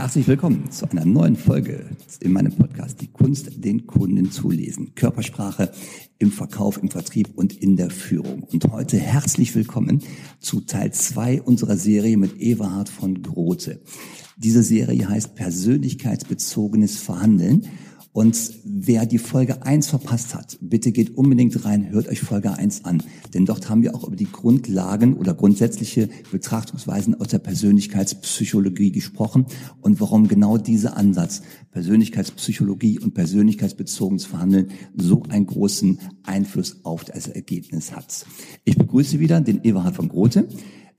Herzlich willkommen zu einer neuen Folge in meinem Podcast Die Kunst, den Kunden zu lesen. Körpersprache im Verkauf, im Vertrieb und in der Führung. Und heute herzlich willkommen zu Teil zwei unserer Serie mit Everhard von Grote. Diese Serie heißt Persönlichkeitsbezogenes Verhandeln. Und wer die Folge 1 verpasst hat, bitte geht unbedingt rein, hört euch Folge 1 an. Denn dort haben wir auch über die Grundlagen oder grundsätzliche Betrachtungsweisen aus der Persönlichkeitspsychologie gesprochen und warum genau dieser Ansatz, Persönlichkeitspsychologie und persönlichkeitsbezogenes Verhandeln, so einen großen Einfluss auf das Ergebnis hat. Ich begrüße wieder den Eberhard von Grote.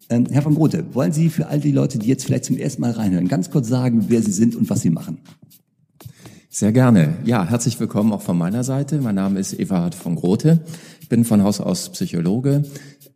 Ähm, Herr von Grote, wollen Sie für all die Leute, die jetzt vielleicht zum ersten Mal reinhören, ganz kurz sagen, wer Sie sind und was Sie machen? Sehr gerne. Ja, herzlich willkommen auch von meiner Seite. Mein Name ist Everhard von Grote. Ich bin von Haus aus Psychologe,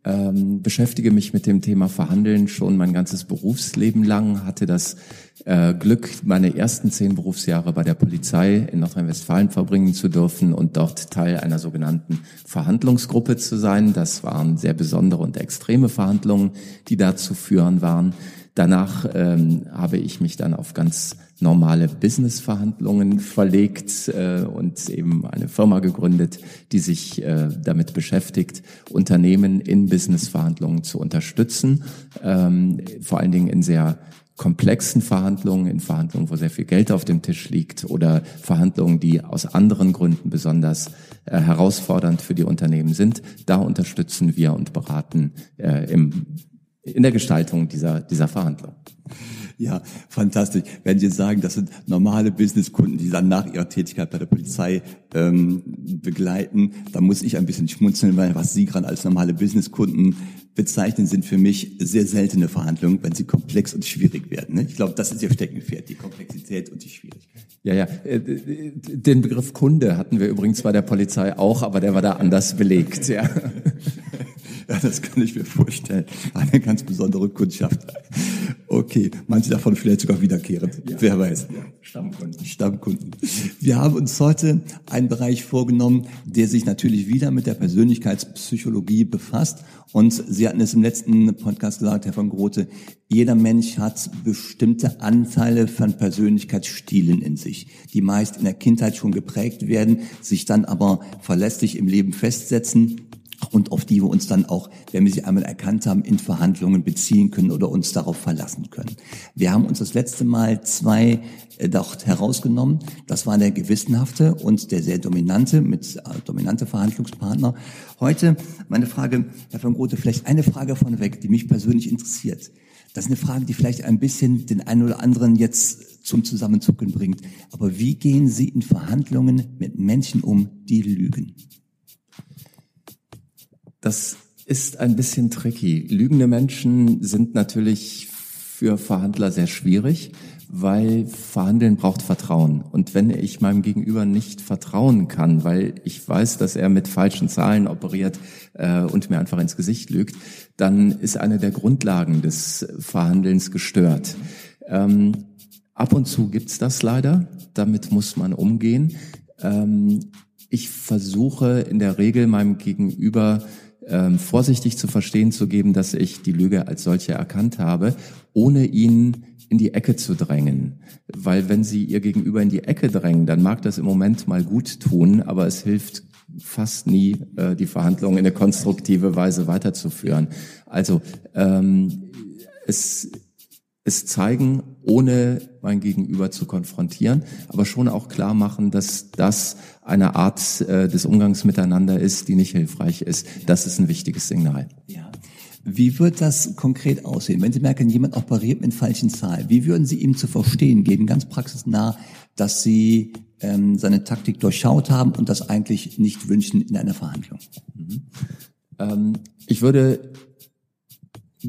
ähm, beschäftige mich mit dem Thema Verhandeln schon mein ganzes Berufsleben lang, hatte das äh, Glück, meine ersten zehn Berufsjahre bei der Polizei in Nordrhein-Westfalen verbringen zu dürfen und dort Teil einer sogenannten Verhandlungsgruppe zu sein. Das waren sehr besondere und extreme Verhandlungen, die da zu führen waren. Danach ähm, habe ich mich dann auf ganz normale Business-Verhandlungen verlegt äh, und eben eine Firma gegründet, die sich äh, damit beschäftigt, Unternehmen in Business-Verhandlungen zu unterstützen, ähm, vor allen Dingen in sehr komplexen Verhandlungen, in Verhandlungen, wo sehr viel Geld auf dem Tisch liegt oder Verhandlungen, die aus anderen Gründen besonders äh, herausfordernd für die Unternehmen sind. Da unterstützen wir und beraten äh, im in der Gestaltung dieser, dieser Verhandlung. Ja, fantastisch. Wenn Sie sagen, das sind normale Businesskunden, die dann nach ihrer Tätigkeit bei der Polizei ähm, begleiten, dann muss ich ein bisschen schmunzeln, weil was Sie gerade als normale Businesskunden bezeichnen, sind für mich sehr seltene Verhandlungen, wenn sie komplex und schwierig werden. Ne? Ich glaube, das ist Ihr Steckenpferd, die Komplexität und die Schwierigkeit. Ja, ja. Äh, den Begriff Kunde hatten wir übrigens bei der Polizei auch, aber der war da anders belegt. Ja. Ja, das kann ich mir vorstellen. Eine ganz besondere Kundschaft. Okay, manche davon vielleicht sogar wiederkehrend. Ja. Wer weiß. Ja. Stammkunden. Stammkunden. Wir haben uns heute einen Bereich vorgenommen, der sich natürlich wieder mit der Persönlichkeitspsychologie befasst. Und Sie hatten es im letzten Podcast gesagt, Herr von Grote, jeder Mensch hat bestimmte Anteile von Persönlichkeitsstilen in sich, die meist in der Kindheit schon geprägt werden, sich dann aber verlässlich im Leben festsetzen und auf die wir uns dann auch, wenn wir sie einmal erkannt haben, in Verhandlungen beziehen können oder uns darauf verlassen können. Wir haben uns das letzte Mal zwei äh, dort herausgenommen. Das war der gewissenhafte und der sehr dominante mit äh, dominante Verhandlungspartner. Heute meine Frage, Herr von Grote, vielleicht eine Frage vorneweg, die mich persönlich interessiert. Das ist eine Frage, die vielleicht ein bisschen den einen oder anderen jetzt zum Zusammenzucken bringt. Aber wie gehen Sie in Verhandlungen mit Menschen um, die lügen? Das ist ein bisschen tricky. Lügende Menschen sind natürlich für Verhandler sehr schwierig, weil Verhandeln braucht Vertrauen. Und wenn ich meinem Gegenüber nicht vertrauen kann, weil ich weiß, dass er mit falschen Zahlen operiert äh, und mir einfach ins Gesicht lügt, dann ist eine der Grundlagen des Verhandelns gestört. Ähm, ab und zu gibt's das leider. Damit muss man umgehen. Ähm, ich versuche in der Regel meinem Gegenüber ähm, vorsichtig zu verstehen zu geben, dass ich die Lüge als solche erkannt habe, ohne ihn in die Ecke zu drängen. Weil wenn Sie Ihr Gegenüber in die Ecke drängen, dann mag das im Moment mal gut tun, aber es hilft fast nie, äh, die Verhandlungen in eine konstruktive Weise weiterzuführen. Also ähm, es es zeigen, ohne mein Gegenüber zu konfrontieren, aber schon auch klar machen, dass das eine Art äh, des Umgangs miteinander ist, die nicht hilfreich ist. Das ist ein wichtiges Signal. Ja. Wie wird das konkret aussehen? Wenn Sie merken, jemand operiert mit falschen Zahlen, wie würden Sie ihm zu verstehen geben, ganz praxisnah, dass Sie ähm, seine Taktik durchschaut haben und das eigentlich nicht wünschen in einer Verhandlung? Mhm. Ähm, ich würde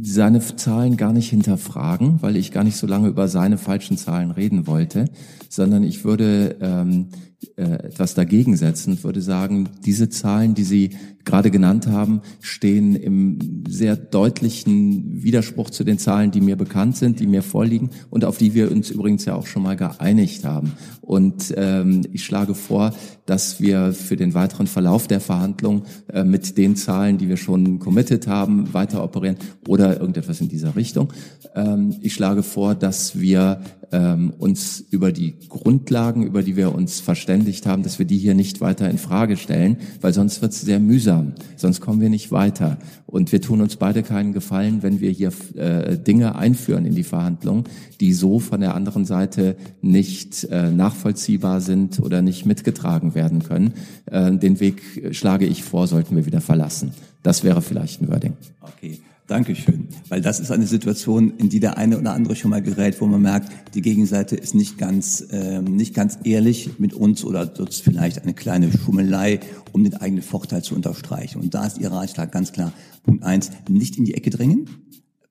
seine Zahlen gar nicht hinterfragen, weil ich gar nicht so lange über seine falschen Zahlen reden wollte, sondern ich würde ähm, äh, etwas dagegen setzen und würde sagen, diese Zahlen, die Sie gerade genannt haben, stehen im sehr deutlichen Widerspruch zu den Zahlen, die mir bekannt sind, die mir vorliegen und auf die wir uns übrigens ja auch schon mal geeinigt haben. Und ähm, ich schlage vor, dass wir für den weiteren Verlauf der Verhandlung äh, mit den Zahlen, die wir schon committed haben, weiter operieren oder oder irgendetwas in dieser Richtung. Ähm, ich schlage vor, dass wir ähm, uns über die Grundlagen, über die wir uns verständigt haben, dass wir die hier nicht weiter in Frage stellen, weil sonst wird es sehr mühsam, sonst kommen wir nicht weiter. Und wir tun uns beide keinen Gefallen, wenn wir hier äh, Dinge einführen in die Verhandlungen, die so von der anderen Seite nicht äh, nachvollziehbar sind oder nicht mitgetragen werden können. Äh, den Weg schlage ich vor, sollten wir wieder verlassen. Das wäre vielleicht ein Wording. Okay. Dankeschön. Weil das ist eine Situation, in die der eine oder andere schon mal gerät, wo man merkt, die Gegenseite ist nicht ganz, ähm, nicht ganz ehrlich mit uns oder ist vielleicht eine kleine Schummelei, um den eigenen Vorteil zu unterstreichen. Und da ist Ihr Ratschlag ganz klar. Punkt eins, nicht in die Ecke drängen.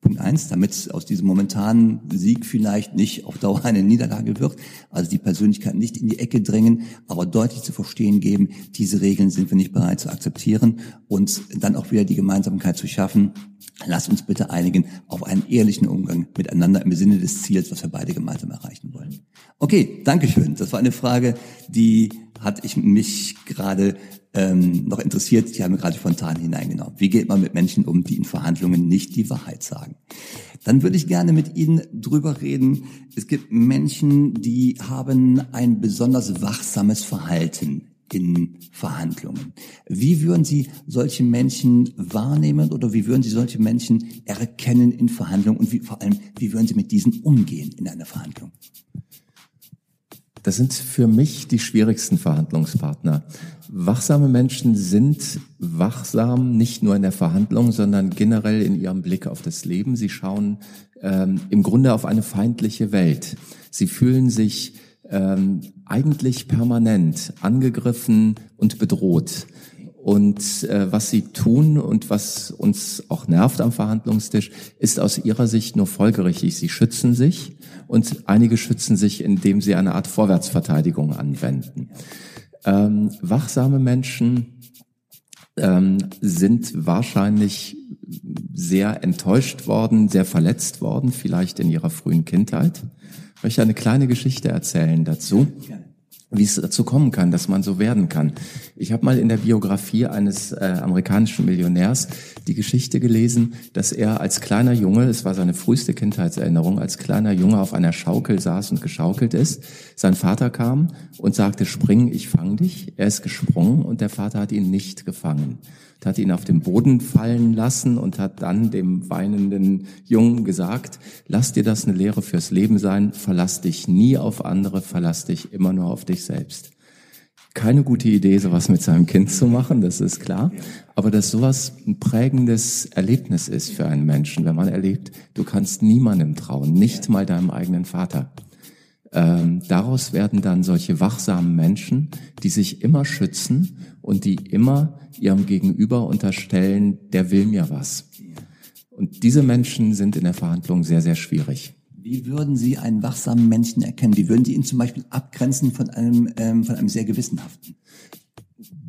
Punkt eins, damit aus diesem momentanen Sieg vielleicht nicht auf Dauer eine Niederlage wird. Also die Persönlichkeit nicht in die Ecke drängen, aber deutlich zu verstehen geben, diese Regeln sind wir nicht bereit zu akzeptieren und dann auch wieder die Gemeinsamkeit zu schaffen. Lass uns bitte einigen auf einen ehrlichen Umgang miteinander im Sinne des Ziels, was wir beide gemeinsam erreichen wollen. Okay, Dankeschön. Das war eine Frage, die hat ich mich gerade ähm, noch interessiert, die haben wir gerade spontan hineingenommen. Wie geht man mit Menschen um, die in Verhandlungen nicht die Wahrheit sagen? Dann würde ich gerne mit Ihnen drüber reden. Es gibt Menschen, die haben ein besonders wachsames Verhalten in Verhandlungen. Wie würden Sie solche Menschen wahrnehmen oder wie würden Sie solche Menschen erkennen in Verhandlungen und wie, vor allem, wie würden Sie mit diesen umgehen in einer Verhandlung? Das sind für mich die schwierigsten Verhandlungspartner. Wachsame Menschen sind wachsam nicht nur in der Verhandlung, sondern generell in ihrem Blick auf das Leben. Sie schauen ähm, im Grunde auf eine feindliche Welt. Sie fühlen sich ähm, eigentlich permanent angegriffen und bedroht. Und äh, was sie tun und was uns auch nervt am Verhandlungstisch, ist aus ihrer Sicht nur folgerichtig. Sie schützen sich und einige schützen sich, indem sie eine Art Vorwärtsverteidigung anwenden. Ähm, wachsame Menschen ähm, sind wahrscheinlich sehr enttäuscht worden, sehr verletzt worden, vielleicht in ihrer frühen Kindheit. Ich möchte eine kleine Geschichte erzählen dazu wie es dazu kommen kann, dass man so werden kann. Ich habe mal in der Biografie eines äh, amerikanischen Millionärs die Geschichte gelesen, dass er als kleiner Junge, es war seine früheste Kindheitserinnerung, als kleiner Junge auf einer Schaukel saß und geschaukelt ist. Sein Vater kam und sagte, spring, ich fang dich. Er ist gesprungen und der Vater hat ihn nicht gefangen hat ihn auf den Boden fallen lassen und hat dann dem weinenden Jungen gesagt, lass dir das eine Lehre fürs Leben sein, verlass dich nie auf andere, verlass dich immer nur auf dich selbst. Keine gute Idee, sowas mit seinem Kind zu machen, das ist klar. Aber dass sowas ein prägendes Erlebnis ist für einen Menschen, wenn man erlebt, du kannst niemandem trauen, nicht mal deinem eigenen Vater. Ähm, daraus werden dann solche wachsamen Menschen, die sich immer schützen und die immer ihrem Gegenüber unterstellen, der will mir was. Und diese Menschen sind in der Verhandlung sehr, sehr schwierig. Wie würden Sie einen wachsamen Menschen erkennen? Wie würden Sie ihn zum Beispiel abgrenzen von einem, ähm, von einem sehr gewissenhaften?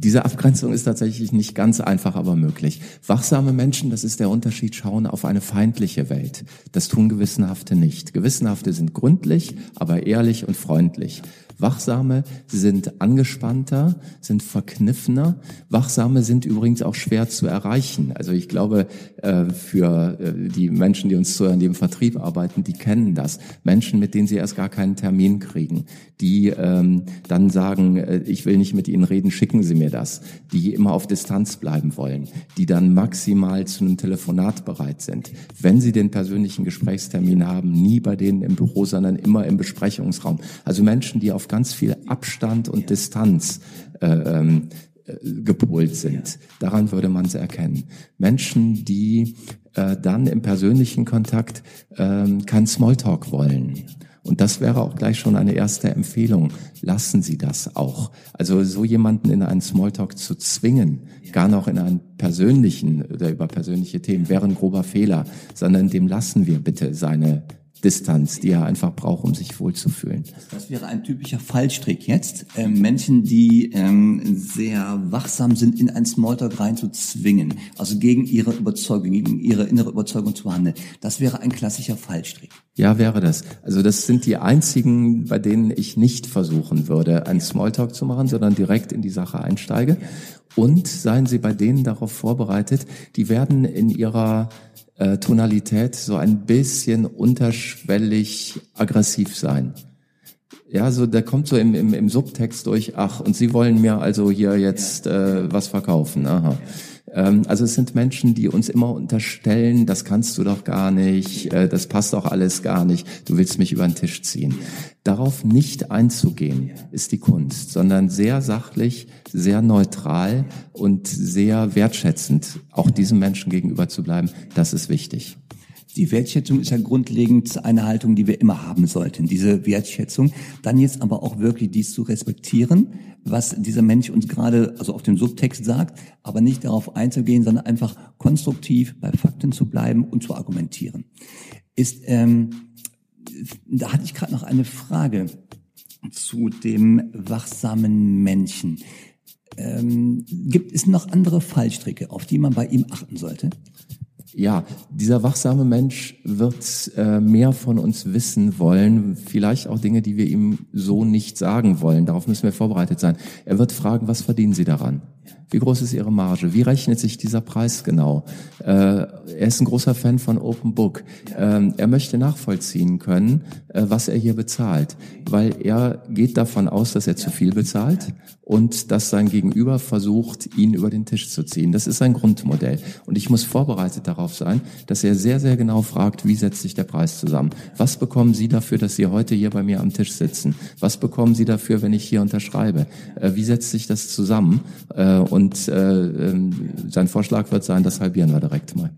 Diese Abgrenzung ist tatsächlich nicht ganz einfach, aber möglich. Wachsame Menschen, das ist der Unterschied, schauen auf eine feindliche Welt. Das tun Gewissenhafte nicht. Gewissenhafte sind gründlich, aber ehrlich und freundlich. Wachsame sind angespannter, sind verkniffener. Wachsame sind übrigens auch schwer zu erreichen. Also ich glaube, äh, für äh, die Menschen, die uns zuhören, die im Vertrieb arbeiten, die kennen das. Menschen, mit denen sie erst gar keinen Termin kriegen, die ähm, dann sagen, äh, ich will nicht mit ihnen reden, schicken Sie mir das. Die immer auf Distanz bleiben wollen, die dann maximal zu einem Telefonat bereit sind. Wenn sie den persönlichen Gesprächstermin haben, nie bei denen im Büro, sondern immer im Besprechungsraum. Also Menschen, die auf ganz viel Abstand und Distanz äh, ähm, äh, gepolt sind. Daran würde man es erkennen. Menschen, die äh, dann im persönlichen Kontakt äh, kein Smalltalk wollen. Und das wäre auch gleich schon eine erste Empfehlung. Lassen Sie das auch. Also so jemanden in einen Smalltalk zu zwingen, gar noch in einen persönlichen oder über persönliche Themen, wäre ein grober Fehler, sondern dem lassen wir bitte seine Distanz, die er einfach braucht, um sich wohlzufühlen. Das wäre ein typischer Fallstrick jetzt. Ähm, Menschen, die ähm, sehr wachsam sind, in einen Smalltalk reinzuzwingen, also gegen ihre Überzeugung, gegen ihre innere Überzeugung zu handeln. Das wäre ein klassischer Fallstrick. Ja, wäre das. Also das sind die einzigen, bei denen ich nicht versuchen würde, einen Smalltalk zu machen, sondern direkt in die Sache einsteige. Und seien Sie bei denen darauf vorbereitet, die werden in ihrer äh, Tonalität so ein bisschen unterschwellig aggressiv sein. Ja, so der kommt so im, im, im Subtext durch, ach, und Sie wollen mir also hier jetzt äh, was verkaufen. Aha. Ähm, also es sind Menschen, die uns immer unterstellen, das kannst du doch gar nicht, äh, das passt doch alles gar nicht, du willst mich über den Tisch ziehen. Darauf nicht einzugehen, ist die Kunst, sondern sehr sachlich, sehr neutral und sehr wertschätzend auch diesem Menschen gegenüber zu bleiben, das ist wichtig. Die Wertschätzung ist ja grundlegend eine Haltung, die wir immer haben sollten, diese Wertschätzung. Dann jetzt aber auch wirklich dies zu respektieren, was dieser Mensch uns gerade, also auf dem Subtext sagt, aber nicht darauf einzugehen, sondern einfach konstruktiv bei Fakten zu bleiben und zu argumentieren. Ist, ähm, da hatte ich gerade noch eine Frage zu dem wachsamen Menschen. Ähm, gibt es noch andere Fallstricke, auf die man bei ihm achten sollte? Ja, dieser wachsame Mensch wird äh, mehr von uns wissen wollen, vielleicht auch Dinge, die wir ihm so nicht sagen wollen. Darauf müssen wir vorbereitet sein. Er wird fragen, was verdienen Sie daran? Wie groß ist Ihre Marge? Wie rechnet sich dieser Preis genau? Äh, er ist ein großer Fan von Open Book. Ähm, er möchte nachvollziehen können, äh, was er hier bezahlt, weil er geht davon aus, dass er zu viel bezahlt und dass sein Gegenüber versucht, ihn über den Tisch zu ziehen. Das ist sein Grundmodell. Und ich muss vorbereitet darauf sein, dass er sehr, sehr genau fragt, wie setzt sich der Preis zusammen? Was bekommen Sie dafür, dass Sie heute hier bei mir am Tisch sitzen? Was bekommen Sie dafür, wenn ich hier unterschreibe? Äh, wie setzt sich das zusammen? Äh, und äh, ähm, sein Vorschlag wird sein, das halbieren wir direkt mal.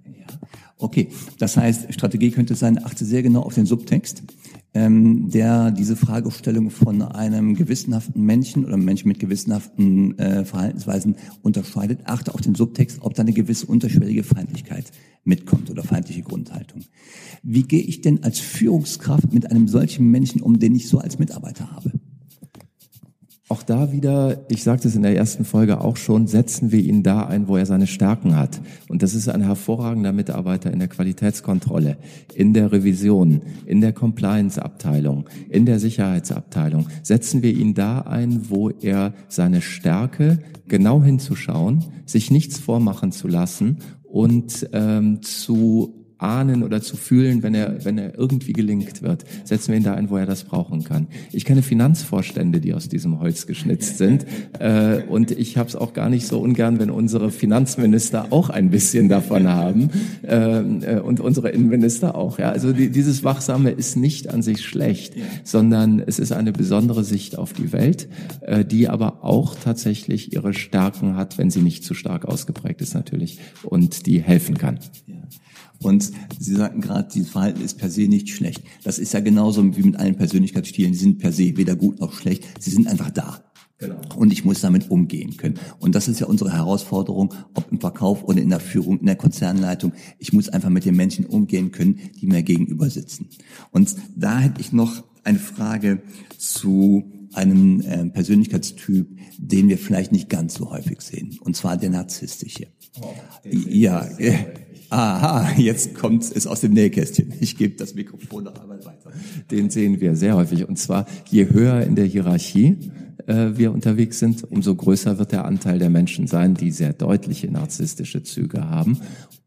Okay, das heißt, Strategie könnte sein, achte sehr genau auf den Subtext, ähm, der diese Fragestellung von einem gewissenhaften Menschen oder Menschen mit gewissenhaften äh, Verhaltensweisen unterscheidet. Achte auf den Subtext, ob da eine gewisse unterschwellige Feindlichkeit mitkommt oder feindliche Grundhaltung. Wie gehe ich denn als Führungskraft mit einem solchen Menschen um, den ich so als Mitarbeiter habe? Auch da wieder, ich sagte es in der ersten Folge auch schon, setzen wir ihn da ein, wo er seine Stärken hat. Und das ist ein hervorragender Mitarbeiter in der Qualitätskontrolle, in der Revision, in der Compliance-Abteilung, in der Sicherheitsabteilung. Setzen wir ihn da ein, wo er seine Stärke genau hinzuschauen, sich nichts vormachen zu lassen und ähm, zu ahnen oder zu fühlen, wenn er, wenn er irgendwie gelingt wird. Setzen wir ihn da ein, wo er das brauchen kann. Ich kenne Finanzvorstände, die aus diesem Holz geschnitzt sind. Äh, und ich habe es auch gar nicht so ungern, wenn unsere Finanzminister auch ein bisschen davon haben. Äh, äh, und unsere Innenminister auch. Ja? Also die, dieses Wachsame ist nicht an sich schlecht, sondern es ist eine besondere Sicht auf die Welt, äh, die aber auch tatsächlich ihre Stärken hat, wenn sie nicht zu stark ausgeprägt ist natürlich und die helfen kann. Und Sie sagten gerade, dieses Verhalten ist per se nicht schlecht. Das ist ja genauso wie mit allen Persönlichkeitsstilen. Die sind per se weder gut noch schlecht. Sie sind einfach da. Genau. Und ich muss damit umgehen können. Und das ist ja unsere Herausforderung, ob im Verkauf oder in der Führung, in der Konzernleitung. Ich muss einfach mit den Menschen umgehen können, die mir gegenüber sitzen. Und da hätte ich noch eine Frage zu einem äh, Persönlichkeitstyp, den wir vielleicht nicht ganz so häufig sehen. Und zwar der narzisstische. Oh, ja, äh, Aha, jetzt kommt es aus dem Nähkästchen. Ich gebe das Mikrofon noch einmal weiter. Den sehen wir sehr häufig. Und zwar, je höher in der Hierarchie äh, wir unterwegs sind, umso größer wird der Anteil der Menschen sein, die sehr deutliche narzisstische Züge haben.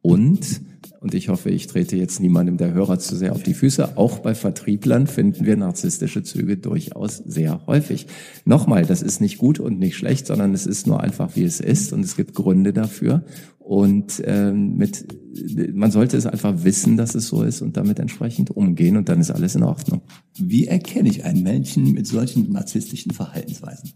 Und und ich hoffe, ich trete jetzt niemandem der Hörer zu sehr auf die Füße. Auch bei Vertrieblern finden wir narzisstische Züge durchaus sehr häufig. Nochmal, das ist nicht gut und nicht schlecht, sondern es ist nur einfach, wie es ist und es gibt Gründe dafür. Und ähm, mit, man sollte es einfach wissen, dass es so ist und damit entsprechend umgehen und dann ist alles in Ordnung. Wie erkenne ich einen Menschen mit solchen narzisstischen Verhaltensweisen?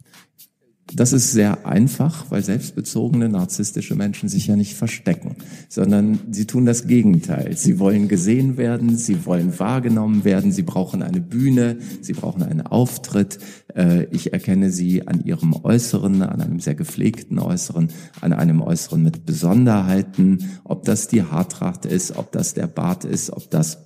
Das ist sehr einfach, weil selbstbezogene narzisstische Menschen sich ja nicht verstecken, sondern sie tun das Gegenteil. Sie wollen gesehen werden, sie wollen wahrgenommen werden, sie brauchen eine Bühne, sie brauchen einen Auftritt. Äh, ich erkenne sie an ihrem Äußeren, an einem sehr gepflegten Äußeren, an einem Äußeren mit Besonderheiten, ob das die Haartracht ist, ob das der Bart ist, ob das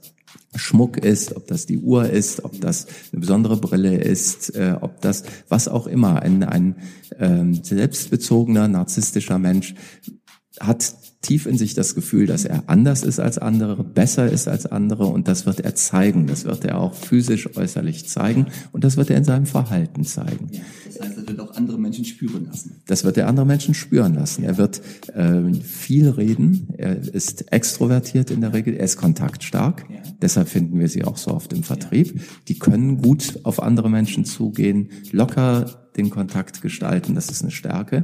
Schmuck ist, ob das die Uhr ist, ob das eine besondere Brille ist, äh, ob das was auch immer, ein, ein ähm, selbstbezogener, narzisstischer Mensch hat tief in sich das Gefühl, dass er anders ist als andere, besser ist als andere und das wird er zeigen. Das wird er auch physisch äußerlich zeigen und das wird er in seinem Verhalten zeigen. Das heißt, wird auch andere Menschen spüren lassen. Das wird er andere Menschen spüren lassen. Er wird äh, viel reden. Er ist extrovertiert in der Regel. Er ist kontaktstark. Ja. Deshalb finden wir sie auch so oft im Vertrieb. Ja. Die können gut auf andere Menschen zugehen, locker den Kontakt gestalten. Das ist eine Stärke.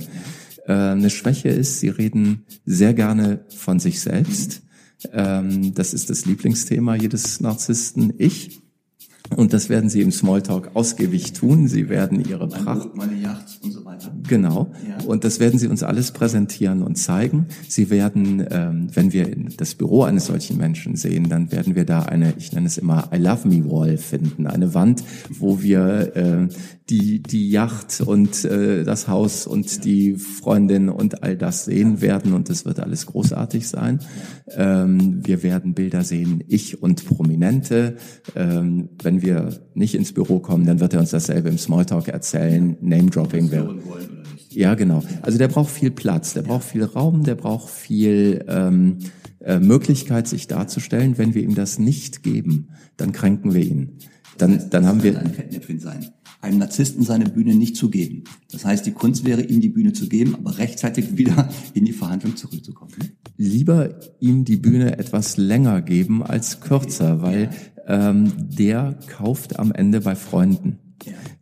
Äh, eine Schwäche ist, sie reden sehr gerne von sich selbst. Ähm, das ist das Lieblingsthema jedes Narzissten. Ich. Und das werden sie im Smalltalk ausgiebig tun. Sie werden ihre Pracht. Meine Yacht und so weiter. Genau. Ja. Und das werden sie uns alles präsentieren und zeigen. Sie werden, ähm, wenn wir das Büro eines solchen Menschen sehen, dann werden wir da eine, ich nenne es immer I Love Me Wall finden. Eine Wand, wo wir äh, die, die Yacht und äh, das Haus und die Freundin und all das sehen werden. Und das wird alles großartig sein. Ähm, wir werden Bilder sehen, ich und Prominente. Ähm, wenn wir nicht ins Büro kommen, dann wird er uns dasselbe im Smalltalk erzählen. Name-Dropping wäre. Ja, genau. Also der braucht viel Platz, der braucht viel Raum, der braucht viel ähm, äh, Möglichkeit, sich darzustellen. Wenn wir ihm das nicht geben, dann kränken wir ihn. Dann, dann haben wir. Ein sein einem Narzissten seine Bühne nicht zu geben. Das heißt, die Kunst wäre, ihm die Bühne zu geben, aber rechtzeitig wieder in die Verhandlung zurückzukommen. Lieber ihm die Bühne etwas länger geben als kürzer, weil ähm, der kauft am Ende bei Freunden.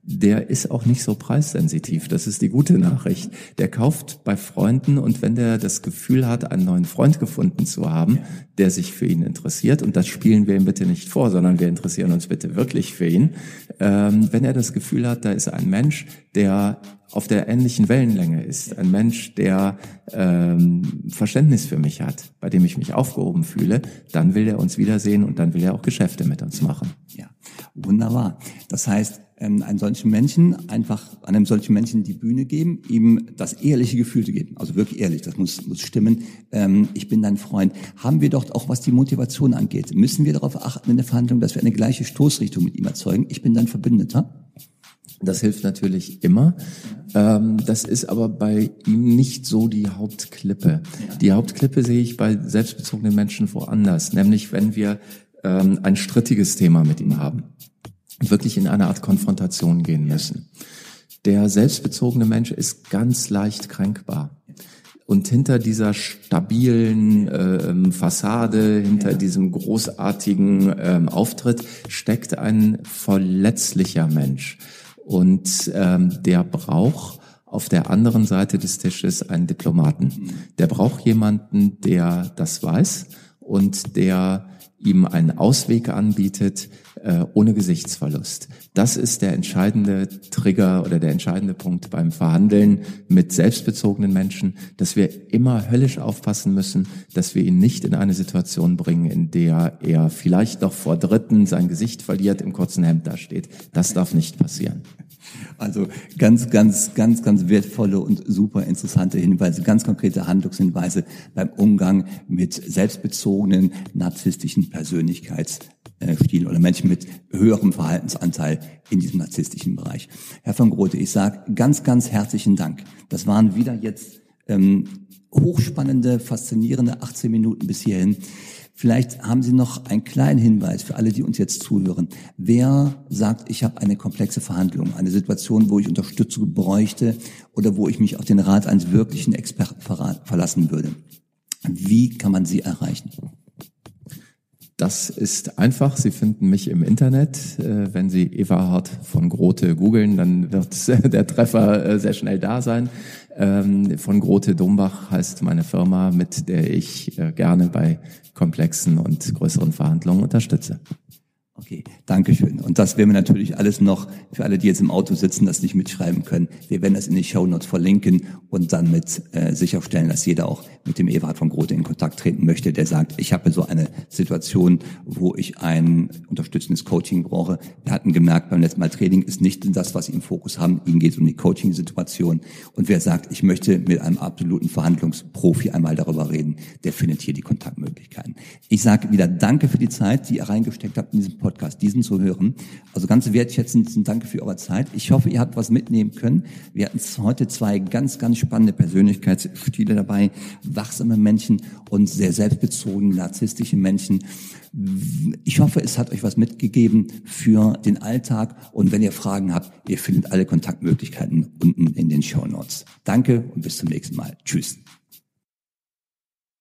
Der ist auch nicht so preissensitiv. Das ist die gute Nachricht. Der kauft bei Freunden und wenn der das Gefühl hat, einen neuen Freund gefunden zu haben, der sich für ihn interessiert, und das spielen wir ihm bitte nicht vor, sondern wir interessieren uns bitte wirklich für ihn, ähm, wenn er das Gefühl hat, da ist ein Mensch, der auf der ähnlichen Wellenlänge ist, ein Mensch, der ähm, Verständnis für mich hat, bei dem ich mich aufgehoben fühle, dann will er uns wiedersehen und dann will er auch Geschäfte mit uns machen. Ja, wunderbar. Das heißt, ähm, einen solchen Menschen einfach einem solchen Menschen die Bühne geben, ihm das ehrliche Gefühl zu geben, also wirklich ehrlich, das muss, muss stimmen. Ähm, ich bin dein Freund. Haben wir doch auch, was die Motivation angeht, müssen wir darauf achten in der Verhandlung, dass wir eine gleiche Stoßrichtung mit ihm erzeugen. Ich bin dein Verbündeter. Das hilft natürlich immer. Ähm, das ist aber bei ihm nicht so die Hauptklippe. Die Hauptklippe sehe ich bei selbstbezogenen Menschen woanders, nämlich wenn wir ähm, ein strittiges Thema mit ihm haben wirklich in eine Art Konfrontation gehen müssen. Der selbstbezogene Mensch ist ganz leicht kränkbar. Und hinter dieser stabilen ähm, Fassade, hinter ja. diesem großartigen ähm, Auftritt steckt ein verletzlicher Mensch. Und ähm, der braucht auf der anderen Seite des Tisches einen Diplomaten. Der braucht jemanden, der das weiß und der ihm einen Ausweg anbietet, äh, ohne Gesichtsverlust. Das ist der entscheidende Trigger oder der entscheidende Punkt beim Verhandeln mit selbstbezogenen Menschen, dass wir immer höllisch aufpassen müssen, dass wir ihn nicht in eine Situation bringen, in der er vielleicht noch vor Dritten sein Gesicht verliert, im kurzen Hemd dasteht. Das darf nicht passieren. Also ganz, ganz, ganz, ganz wertvolle und super interessante Hinweise, ganz konkrete Handlungshinweise beim Umgang mit selbstbezogenen narzisstischen Persönlichkeitsstilen oder Menschen mit höherem Verhaltensanteil in diesem narzisstischen Bereich. Herr von Grote, ich sage ganz, ganz herzlichen Dank. Das waren wieder jetzt ähm, hochspannende, faszinierende 18 Minuten bis hierhin. Vielleicht haben Sie noch einen kleinen Hinweis für alle, die uns jetzt zuhören. Wer sagt, ich habe eine komplexe Verhandlung, eine Situation, wo ich Unterstützung bräuchte oder wo ich mich auf den Rat eines wirklichen Experten verlassen würde? Wie kann man Sie erreichen? Das ist einfach. Sie finden mich im Internet. Äh, wenn Sie Everhard von Grote googeln, dann wird der Treffer äh, sehr schnell da sein. Ähm, von Grote Dombach heißt meine Firma, mit der ich äh, gerne bei komplexen und größeren Verhandlungen unterstütze. Okay, danke schön. Und das werden wir natürlich alles noch für alle, die jetzt im Auto sitzen, das nicht mitschreiben können. Wir werden das in die Show Notes verlinken und dann mit äh, sicherstellen, dass jeder auch mit dem Everhard von Grote in Kontakt treten möchte, der sagt, ich habe so eine Situation, wo ich ein unterstützendes Coaching brauche. Wir hatten gemerkt, beim letzten Mal Training ist nicht das, was Sie im Fokus haben. Ihnen geht es um die Coaching-Situation. Und wer sagt, ich möchte mit einem absoluten Verhandlungsprofi einmal darüber reden, der findet hier die Kontaktmöglichkeiten. Ich sage wieder Danke für die Zeit, die ihr reingesteckt habt in diesem Podcast, diesen zu hören. Also ganz wertschätzend danke für eure Zeit. Ich hoffe, ihr habt was mitnehmen können. Wir hatten heute zwei ganz, ganz spannende Persönlichkeitsstile dabei. Wachsame Menschen und sehr selbstbezogene, narzisstische Menschen. Ich hoffe, es hat euch was mitgegeben für den Alltag. Und wenn ihr Fragen habt, ihr findet alle Kontaktmöglichkeiten unten in den Show Notes. Danke und bis zum nächsten Mal. Tschüss.